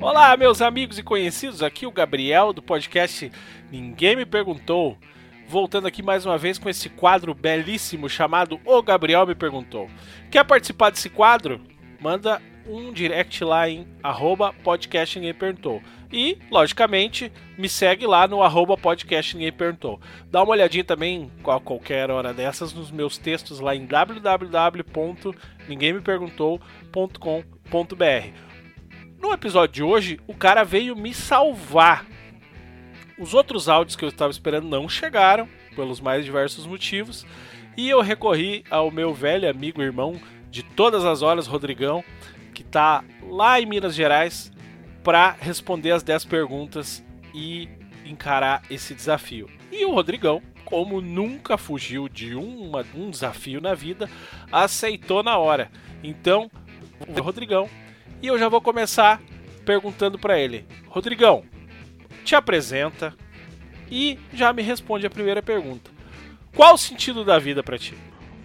Olá, meus amigos e conhecidos, aqui o Gabriel do podcast Ninguém Me Perguntou. Voltando aqui mais uma vez com esse quadro belíssimo chamado O Gabriel Me Perguntou. Quer participar desse quadro? Manda um direct lá em arroba podcast Ninguém Perguntou. E, logicamente, me segue lá no arroba podcast Ninguém Perguntou. Dá uma olhadinha também, a qualquer hora dessas, nos meus textos lá em www.ninguemmeperguntou.com.br. No episódio de hoje, o cara veio me salvar. Os outros áudios que eu estava esperando não chegaram, pelos mais diversos motivos, e eu recorri ao meu velho amigo e irmão de todas as horas, Rodrigão, que está lá em Minas Gerais, para responder as 10 perguntas e encarar esse desafio. E o Rodrigão, como nunca fugiu de uma, um desafio na vida, aceitou na hora. Então, o Rodrigão e eu já vou começar perguntando para ele: Rodrigão, te apresenta e já me responde a primeira pergunta. Qual o sentido da vida para ti?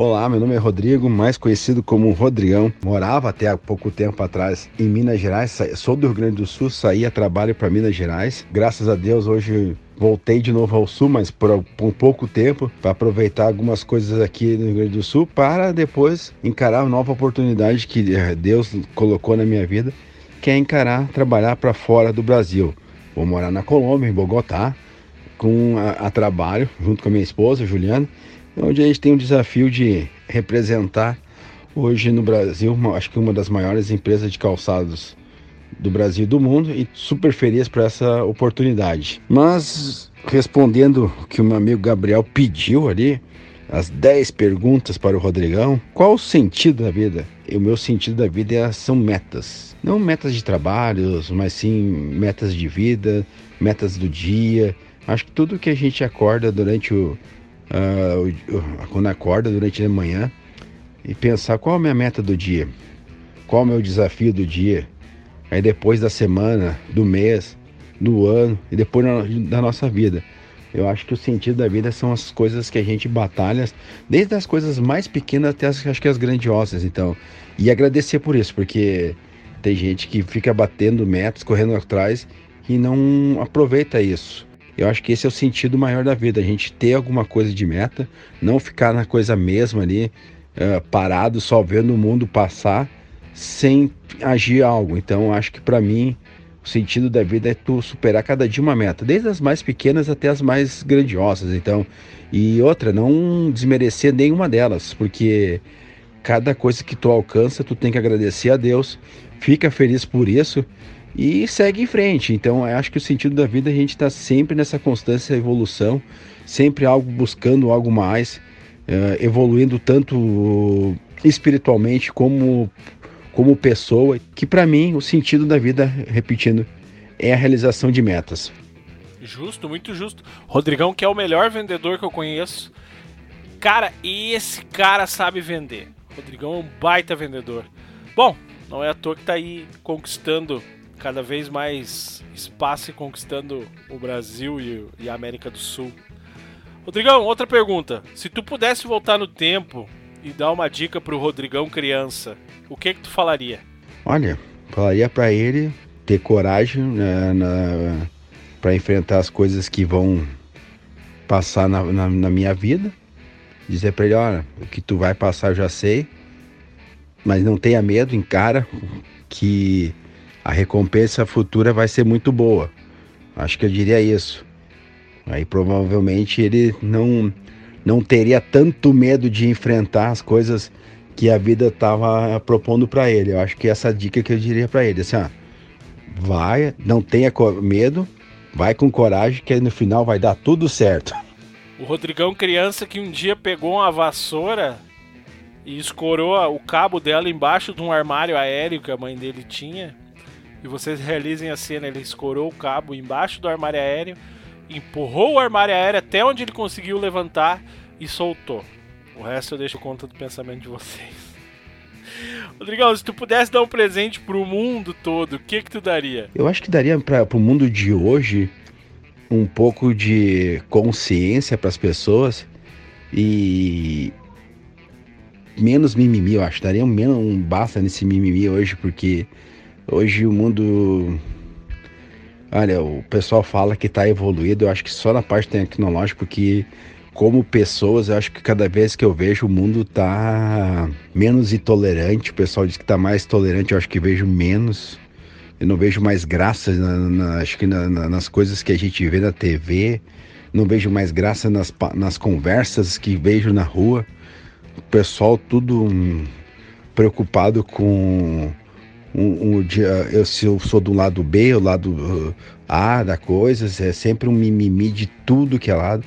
Olá, meu nome é Rodrigo, mais conhecido como Rodrigão. Morava até há pouco tempo atrás em Minas Gerais, sou do Rio Grande do Sul, saí a trabalho para Minas Gerais. Graças a Deus, hoje voltei de novo ao sul, mas por, por pouco tempo, para aproveitar algumas coisas aqui no Rio Grande do Sul, para depois encarar uma nova oportunidade que eh, Deus colocou na minha vida, que é encarar trabalhar para fora do Brasil. Vou morar na Colômbia, em Bogotá, com a, a trabalho, junto com a minha esposa, Juliana, onde a gente tem o desafio de representar hoje no Brasil, uma, acho que uma das maiores empresas de calçados do Brasil e do mundo e super feliz por essa oportunidade. Mas respondendo o que o meu amigo Gabriel pediu ali, as 10 perguntas para o Rodrigão, qual o sentido da vida? E o meu sentido da vida é, são metas. Não metas de trabalhos, mas sim metas de vida, metas do dia. Acho que tudo que a gente acorda durante o, uh, quando acorda durante a manhã e pensar qual é a minha meta do dia, qual é o meu desafio do dia, aí depois da semana, do mês, do ano e depois da nossa vida. Eu acho que o sentido da vida são as coisas que a gente batalha, desde as coisas mais pequenas até as, acho que as grandiosas, então. E agradecer por isso, porque tem gente que fica batendo metas, correndo atrás e não aproveita isso. Eu acho que esse é o sentido maior da vida, a gente ter alguma coisa de meta, não ficar na coisa mesma ali, uh, parado, só vendo o mundo passar sem agir algo. Então, acho que para mim o sentido da vida é tu superar cada dia uma meta, desde as mais pequenas até as mais grandiosas. Então, e outra, não desmerecer nenhuma delas, porque cada coisa que tu alcança, tu tem que agradecer a Deus, fica feliz por isso e segue em frente. Então, acho que o sentido da vida é a gente está sempre nessa constância evolução, sempre algo buscando algo mais, uh, evoluindo tanto espiritualmente como como pessoa, que para mim o sentido da vida, repetindo, é a realização de metas. Justo, muito justo. Rodrigão, que é o melhor vendedor que eu conheço. Cara, esse cara sabe vender. Rodrigão é um baita vendedor. Bom, não é à toa que tá aí conquistando cada vez mais espaço conquistando o Brasil e a América do Sul. Rodrigão, outra pergunta. Se tu pudesse voltar no tempo e dar uma dica pro Rodrigão criança, o que que tu falaria? Olha, falaria para ele ter coragem né, para enfrentar as coisas que vão passar na, na, na minha vida. Dizer para ele, olha, o que tu vai passar eu já sei, mas não tenha medo, encara que a recompensa futura vai ser muito boa. Acho que eu diria isso. Aí provavelmente ele não não teria tanto medo de enfrentar as coisas que a vida estava propondo para ele. Eu acho que essa dica que eu diria para ele, assim, ó, vai, não tenha medo, vai com coragem que no final vai dar tudo certo. O Rodrigão criança que um dia pegou uma vassoura e escorou o cabo dela embaixo de um armário aéreo que a mãe dele tinha. E vocês realizem a cena, ele escorou o cabo embaixo do armário aéreo, empurrou o armário aéreo até onde ele conseguiu levantar e soltou. O resto eu deixo conta do pensamento de vocês. Rodrigão, se tu pudesse dar um presente pro mundo todo, o que que tu daria? Eu acho que daria para pro mundo de hoje um pouco de consciência para as pessoas e menos mimimi, eu acho. Daria um, um basta nesse mimimi hoje, porque hoje o mundo. Olha, o pessoal fala que está evoluído, eu acho que só na parte tecnológica, porque como pessoas, eu acho que cada vez que eu vejo o mundo tá menos intolerante. O pessoal diz que tá mais tolerante, eu acho que vejo menos. Eu não vejo mais graça, na, na, acho que na, nas coisas que a gente vê na TV. Não vejo mais graça nas, nas conversas que vejo na rua. O pessoal tudo um, preocupado com um, um, eu, se eu sou do lado B, o lado A da coisa, é sempre um mimimi de tudo que é lado.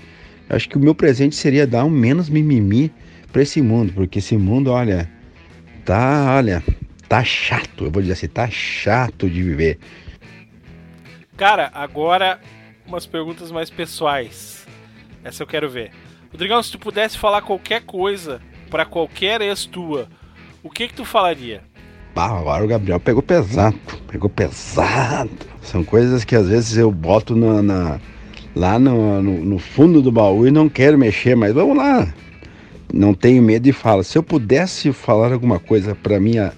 Acho que o meu presente seria dar um menos mimimi para esse mundo, porque esse mundo, olha, tá, olha, tá chato. Eu vou dizer assim, tá chato de viver. Cara, agora umas perguntas mais pessoais. Essa eu quero ver. Rodrigão, se tu pudesse falar qualquer coisa para qualquer ex tua, o que que tu falaria? Ah, agora o Gabriel pegou pesado, pegou pesado. São coisas que às vezes eu boto na, na lá no, no, no, fundo do baú e não quero mexer, mas vamos lá. Não tenho medo e falo. Se eu pudesse falar alguma coisa para minha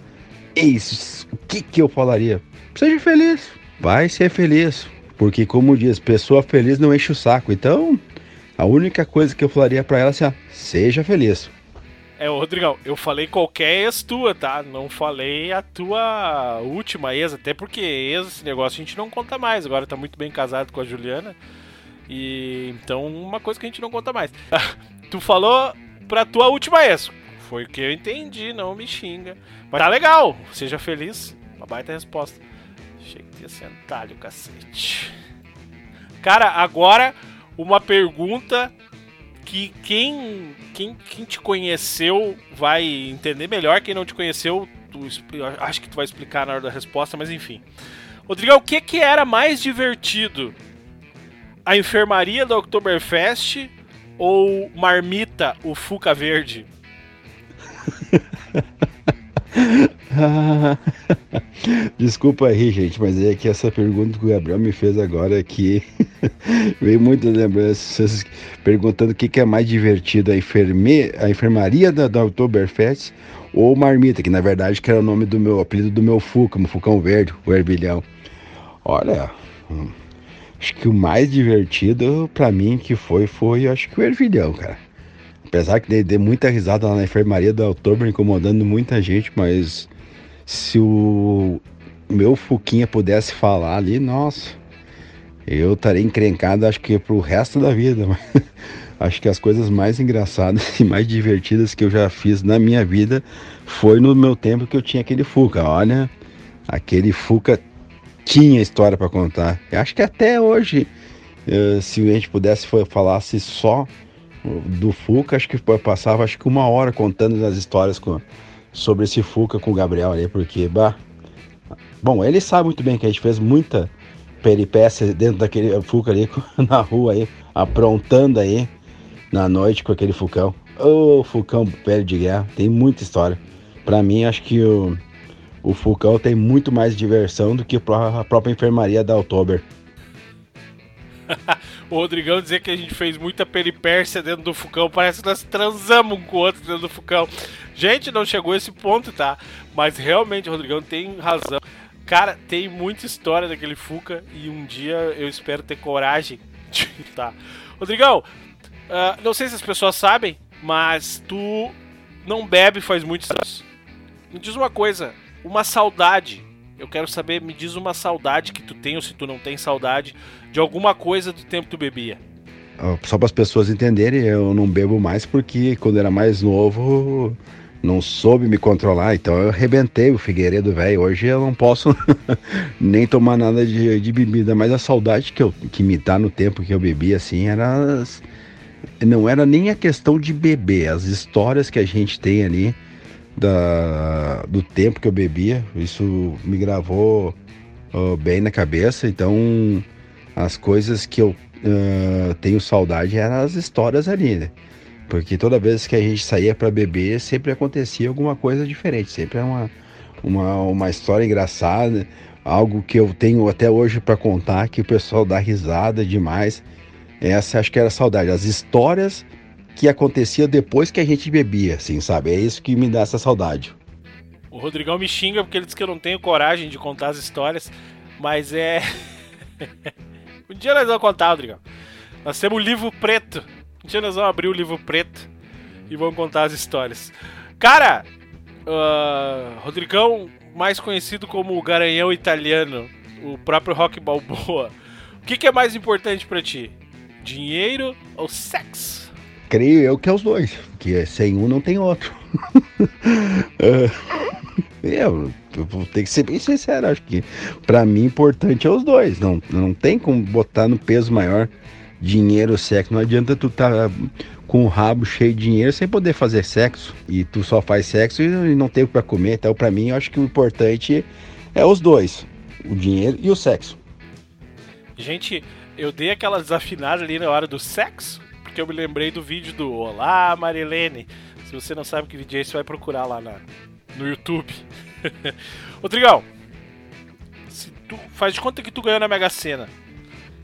ex, o que, que eu falaria? Seja feliz. Vai ser feliz. Porque, como diz, pessoa feliz não enche o saco. Então, a única coisa que eu falaria para ela é assim: ó, seja feliz. É, Rodrigão, eu falei qualquer ex tua, tá? Não falei a tua última ex, até porque ex, esse negócio a gente não conta mais. Agora tá muito bem casado com a Juliana. E então, uma coisa que a gente não conta mais. tu falou pra tua última ex. Foi o que eu entendi, não me xinga. Mas tá legal, seja feliz. Uma baita resposta. Achei que ia ser antalho, cacete. Cara, agora uma pergunta que quem, quem, quem te conheceu vai entender melhor. Quem não te conheceu, tu, acho que tu vai explicar na hora da resposta, mas enfim. Rodrigo, o que, que era mais divertido a enfermaria do Oktoberfest ou Marmita, o Fuca Verde? Desculpa aí, gente, mas é que essa pergunta que o Gabriel me fez agora aqui veio muitas lembranças perguntando o que, que é mais divertido, a, enferme, a enfermaria da, da Oktoberfest ou Marmita, que na verdade que era o nome do meu apelido do meu Fuca, o Fucão Verde, o Erbilhão. Olha, hum, Acho que o mais divertido para mim que foi, foi acho que o ervilhão, cara. Apesar que dei, dei muita risada lá na enfermaria do Outubro, incomodando muita gente, mas se o meu Fuquinha pudesse falar ali, nossa, eu estaria encrencado acho que pro resto da vida. acho que as coisas mais engraçadas e mais divertidas que eu já fiz na minha vida foi no meu tempo que eu tinha aquele Fuca. Olha, aquele Fuca tinha história para contar. Eu acho que até hoje, uh, se a gente pudesse falasse só do Fuca, acho que passava acho que uma hora contando as histórias com, sobre esse Fuca com o Gabriel ali, porque, bah, bom, ele sabe muito bem que a gente fez muita peripécia dentro daquele Fuca ali na rua aí, aprontando aí na noite com aquele Fucão. Ô, oh, Fucão velho de guerra, tem muita história. Para mim, acho que o o Fulcão tem muito mais diversão do que a própria enfermaria da Oktober. o Rodrigão dizer que a gente fez muita peripécia dentro do Fucão, parece que nós transamos um com o outro dentro do Fucão. Gente, não chegou a esse ponto, tá? Mas realmente Rodrigão tem razão. Cara, tem muita história daquele Fuca e um dia eu espero ter coragem de tá. Rodrigão, uh, não sei se as pessoas sabem, mas tu não bebe faz muitos anos. Me diz uma coisa, uma saudade. Eu quero saber, me diz uma saudade que tu tem ou se tu não tem saudade de alguma coisa do tempo que tu bebia. Só para as pessoas entenderem, eu não bebo mais porque quando era mais novo não soube me controlar, então eu arrebentei o Figueiredo velho. Hoje eu não posso nem tomar nada de, de, bebida, mas a saudade que, eu, que me dá no tempo que eu bebi assim era. Não era nem a questão de beber, as histórias que a gente tem ali da, do tempo que eu bebia. Isso me gravou uh, bem na cabeça. Então, as coisas que eu uh, tenho saudade eram as histórias ali, né? Porque toda vez que a gente saía para beber, sempre acontecia alguma coisa diferente. Sempre é uma, uma, uma história engraçada, algo que eu tenho até hoje para contar, que o pessoal dá risada demais. Essa acho que era saudade. As histórias que acontecia depois que a gente bebia, assim, sabe? É isso que me dá essa saudade. O Rodrigão me xinga porque ele diz que eu não tenho coragem de contar as histórias, mas é. um dia nós vamos contar, Rodrigão. Nós temos o livro preto. Um dia nós vamos abrir o livro preto e vamos contar as histórias. Cara, uh, Rodrigão, mais conhecido como o Garanhão Italiano, o próprio Rock Balboa. O que, que é mais importante para ti? Dinheiro ou sexo? Creio eu que é os dois, porque sem um não tem outro. eu, eu vou ter que ser bem sincero, acho que para mim importante é os dois. Não, não tem como botar no peso maior dinheiro sexo. Não adianta tu tá com o rabo cheio de dinheiro sem poder fazer sexo e tu só faz sexo e não tem o para comer. Então, para mim, eu acho que o importante é os dois, o dinheiro e o sexo. Gente, eu dei aquela desafinada ali na hora do sexo, porque eu me lembrei do vídeo do Olá, Marilene. Se você não sabe que vídeo é esse, vai procurar lá na, no YouTube. Ô Trigão, se tu faz de conta que tu ganhou na Mega Sena.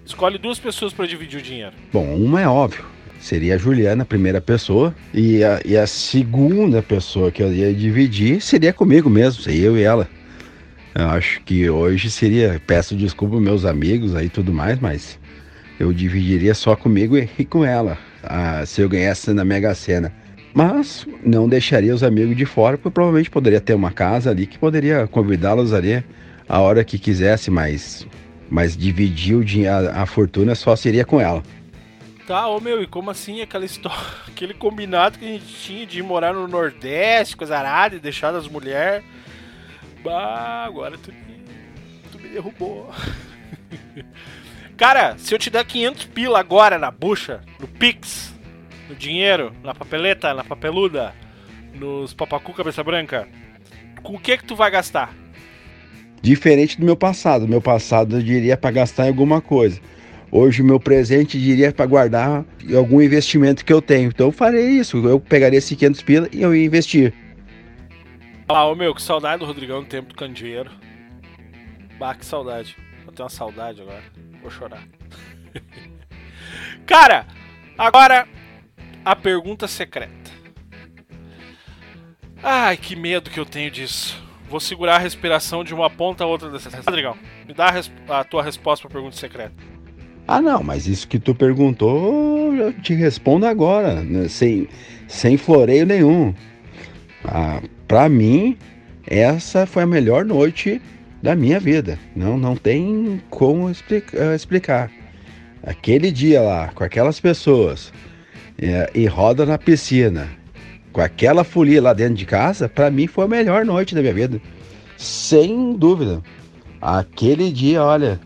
Escolhe duas pessoas para dividir o dinheiro. Bom, uma é óbvio. Seria a Juliana, a primeira pessoa. E a, e a segunda pessoa que eu ia dividir seria comigo mesmo, seria eu e ela. Eu acho que hoje seria, peço desculpa meus amigos aí tudo mais, mas eu dividiria só comigo e com ela, ah, se eu ganhasse na Mega Sena. Mas não deixaria os amigos de fora, porque provavelmente poderia ter uma casa ali que poderia convidá-los ali a hora que quisesse, mas, mas dividir o dinheiro, a, fortuna só seria com ela. Tá, ô meu, e como assim aquela história, aquele combinado que a gente tinha de morar no Nordeste, coisa arada e deixar as mulheres Bah, agora tu, tu me derrubou. Cara, se eu te der 500 pila agora na bucha, no Pix, no dinheiro, na papeleta, na papeluda, nos papacu cabeça branca, com o que que tu vai gastar? Diferente do meu passado. Meu passado eu diria para gastar em alguma coisa. Hoje o meu presente diria para guardar algum investimento que eu tenho. Então eu farei isso. Eu pegaria esses 500 pila e eu ia investir. Ah, ô meu, que saudade do Rodrigão no tempo do candeeiro. Bah, que saudade. Eu tenho uma saudade agora. Vou chorar. Cara, agora a pergunta secreta. Ai, que medo que eu tenho disso. Vou segurar a respiração de uma ponta a outra dessa. Rodrigão, me dá a, a tua resposta para a pergunta secreta. Ah, não, mas isso que tu perguntou, eu te respondo agora, né? sem, sem floreio nenhum. Ah, para mim, essa foi a melhor noite da minha vida. Não, não tem como explica, eh, explicar. Aquele dia lá, com aquelas pessoas, é, e roda na piscina, com aquela folia lá dentro de casa, para mim foi a melhor noite da minha vida. Sem dúvida. Aquele dia, olha,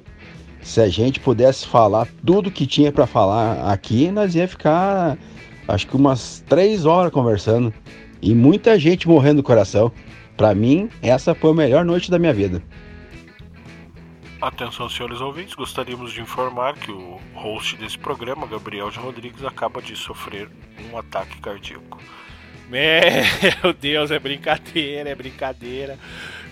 se a gente pudesse falar tudo que tinha para falar aqui, nós ia ficar acho que umas três horas conversando. E muita gente morrendo do coração. Para mim, essa foi a melhor noite da minha vida. Atenção, senhores ouvintes, gostaríamos de informar que o host desse programa, Gabriel de Rodrigues, acaba de sofrer um ataque cardíaco. Meu Deus, é brincadeira, é brincadeira.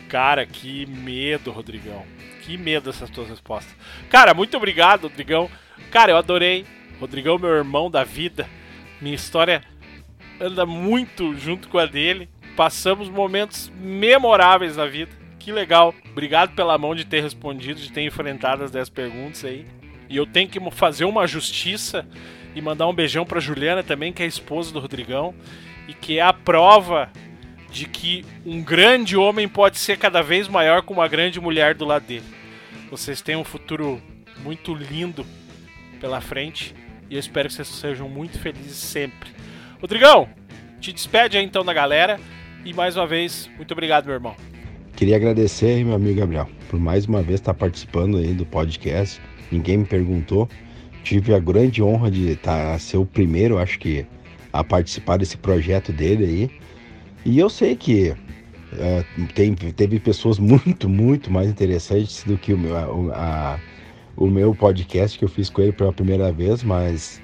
Cara, que medo, Rodrigão. Que medo dessas tuas respostas. Cara, muito obrigado, Rodrigão. Cara, eu adorei. Rodrigão, meu irmão da vida. Minha história anda muito junto com a dele. Passamos momentos memoráveis na vida. Que legal. Obrigado pela mão de ter respondido, de ter enfrentado as 10 perguntas aí. E eu tenho que fazer uma justiça e mandar um beijão pra Juliana também, que é esposa do Rodrigão. E que é a prova de que um grande homem pode ser cada vez maior com uma grande mulher do lado dele. Vocês têm um futuro muito lindo pela frente e eu espero que vocês sejam muito felizes sempre. Rodrigão, te despede aí então da galera. E mais uma vez, muito obrigado, meu irmão. Queria agradecer meu amigo Gabriel, por mais uma vez estar participando aí do podcast. Ninguém me perguntou. Tive a grande honra de estar ser o primeiro, acho que, a participar desse projeto dele aí. E eu sei que uh, tem, teve pessoas muito, muito mais interessantes do que o meu, a, a, o meu podcast que eu fiz com ele pela primeira vez, mas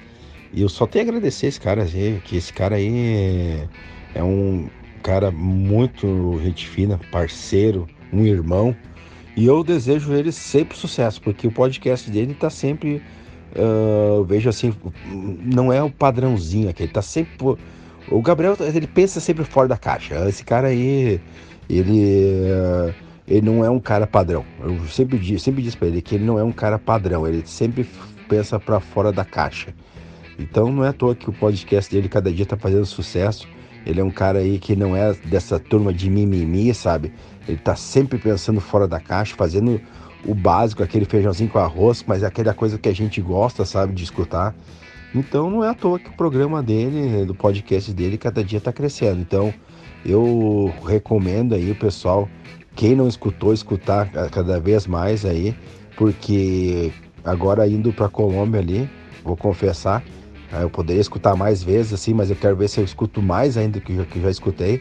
eu só tenho a agradecer esse cara aí, que esse cara aí é, um cara muito gente fina, parceiro, um irmão. E eu desejo ele sempre sucesso, porque o podcast dele está sempre uh, vejo assim, não é o padrãozinho aqui, ele tá sempre. O Gabriel, ele pensa sempre fora da caixa. Esse cara aí, ele. Uh, ele não é um cara padrão. Eu sempre, sempre disse para ele que ele não é um cara padrão, ele sempre pensa para fora da caixa. Então não é à toa que o podcast dele cada dia tá fazendo sucesso. Ele é um cara aí que não é dessa turma de mimimi, sabe? Ele tá sempre pensando fora da caixa, fazendo o básico, aquele feijãozinho com arroz, mas é aquela coisa que a gente gosta, sabe, de escutar. Então não é à toa que o programa dele, do podcast dele, cada dia está crescendo. Então eu recomendo aí o pessoal, quem não escutou, escutar cada vez mais aí, porque agora indo para Colômbia ali, vou confessar, eu poderia escutar mais vezes assim, mas eu quero ver se eu escuto mais ainda que, que já escutei.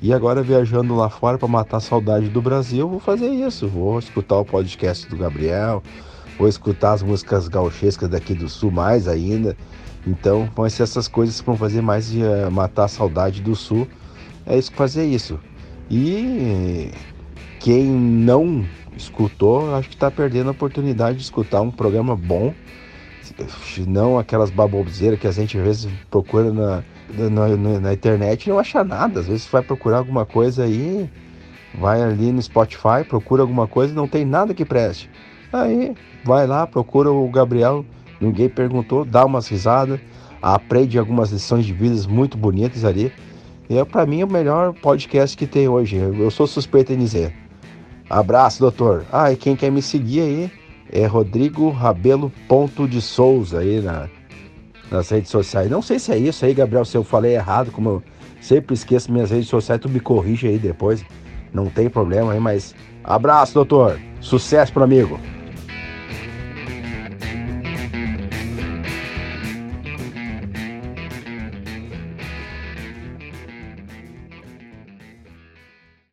E agora viajando lá fora para matar a saudade do Brasil, vou fazer isso. Vou escutar o podcast do Gabriel, vou escutar as músicas gauchescas daqui do sul mais ainda. Então vão ser essas coisas que vão fazer mais de uh, matar a saudade do sul. É isso fazer isso. E quem não escutou, acho que está perdendo a oportunidade de escutar um programa bom. Não aquelas baboseiras que a gente às vezes procura na, na, na, internet não acha nada. Às vezes vai procurar alguma coisa aí, vai ali no Spotify, procura alguma coisa e não tem nada que preste. Aí vai lá, procura o Gabriel, ninguém perguntou, dá umas risadas, aprende algumas lições de vida muito bonitas ali. E é para mim o melhor podcast que tem hoje. Eu sou suspeito em dizer. Abraço, doutor. Ah, e quem quer me seguir aí é Rodrigo Rabelo Ponto de Souza aí na nas redes sociais. Não sei se é isso aí, Gabriel, se eu falei errado, como eu sempre esqueço minhas redes sociais, tu me corrige aí depois. Não tem problema aí, mas abraço, doutor. Sucesso pro amigo.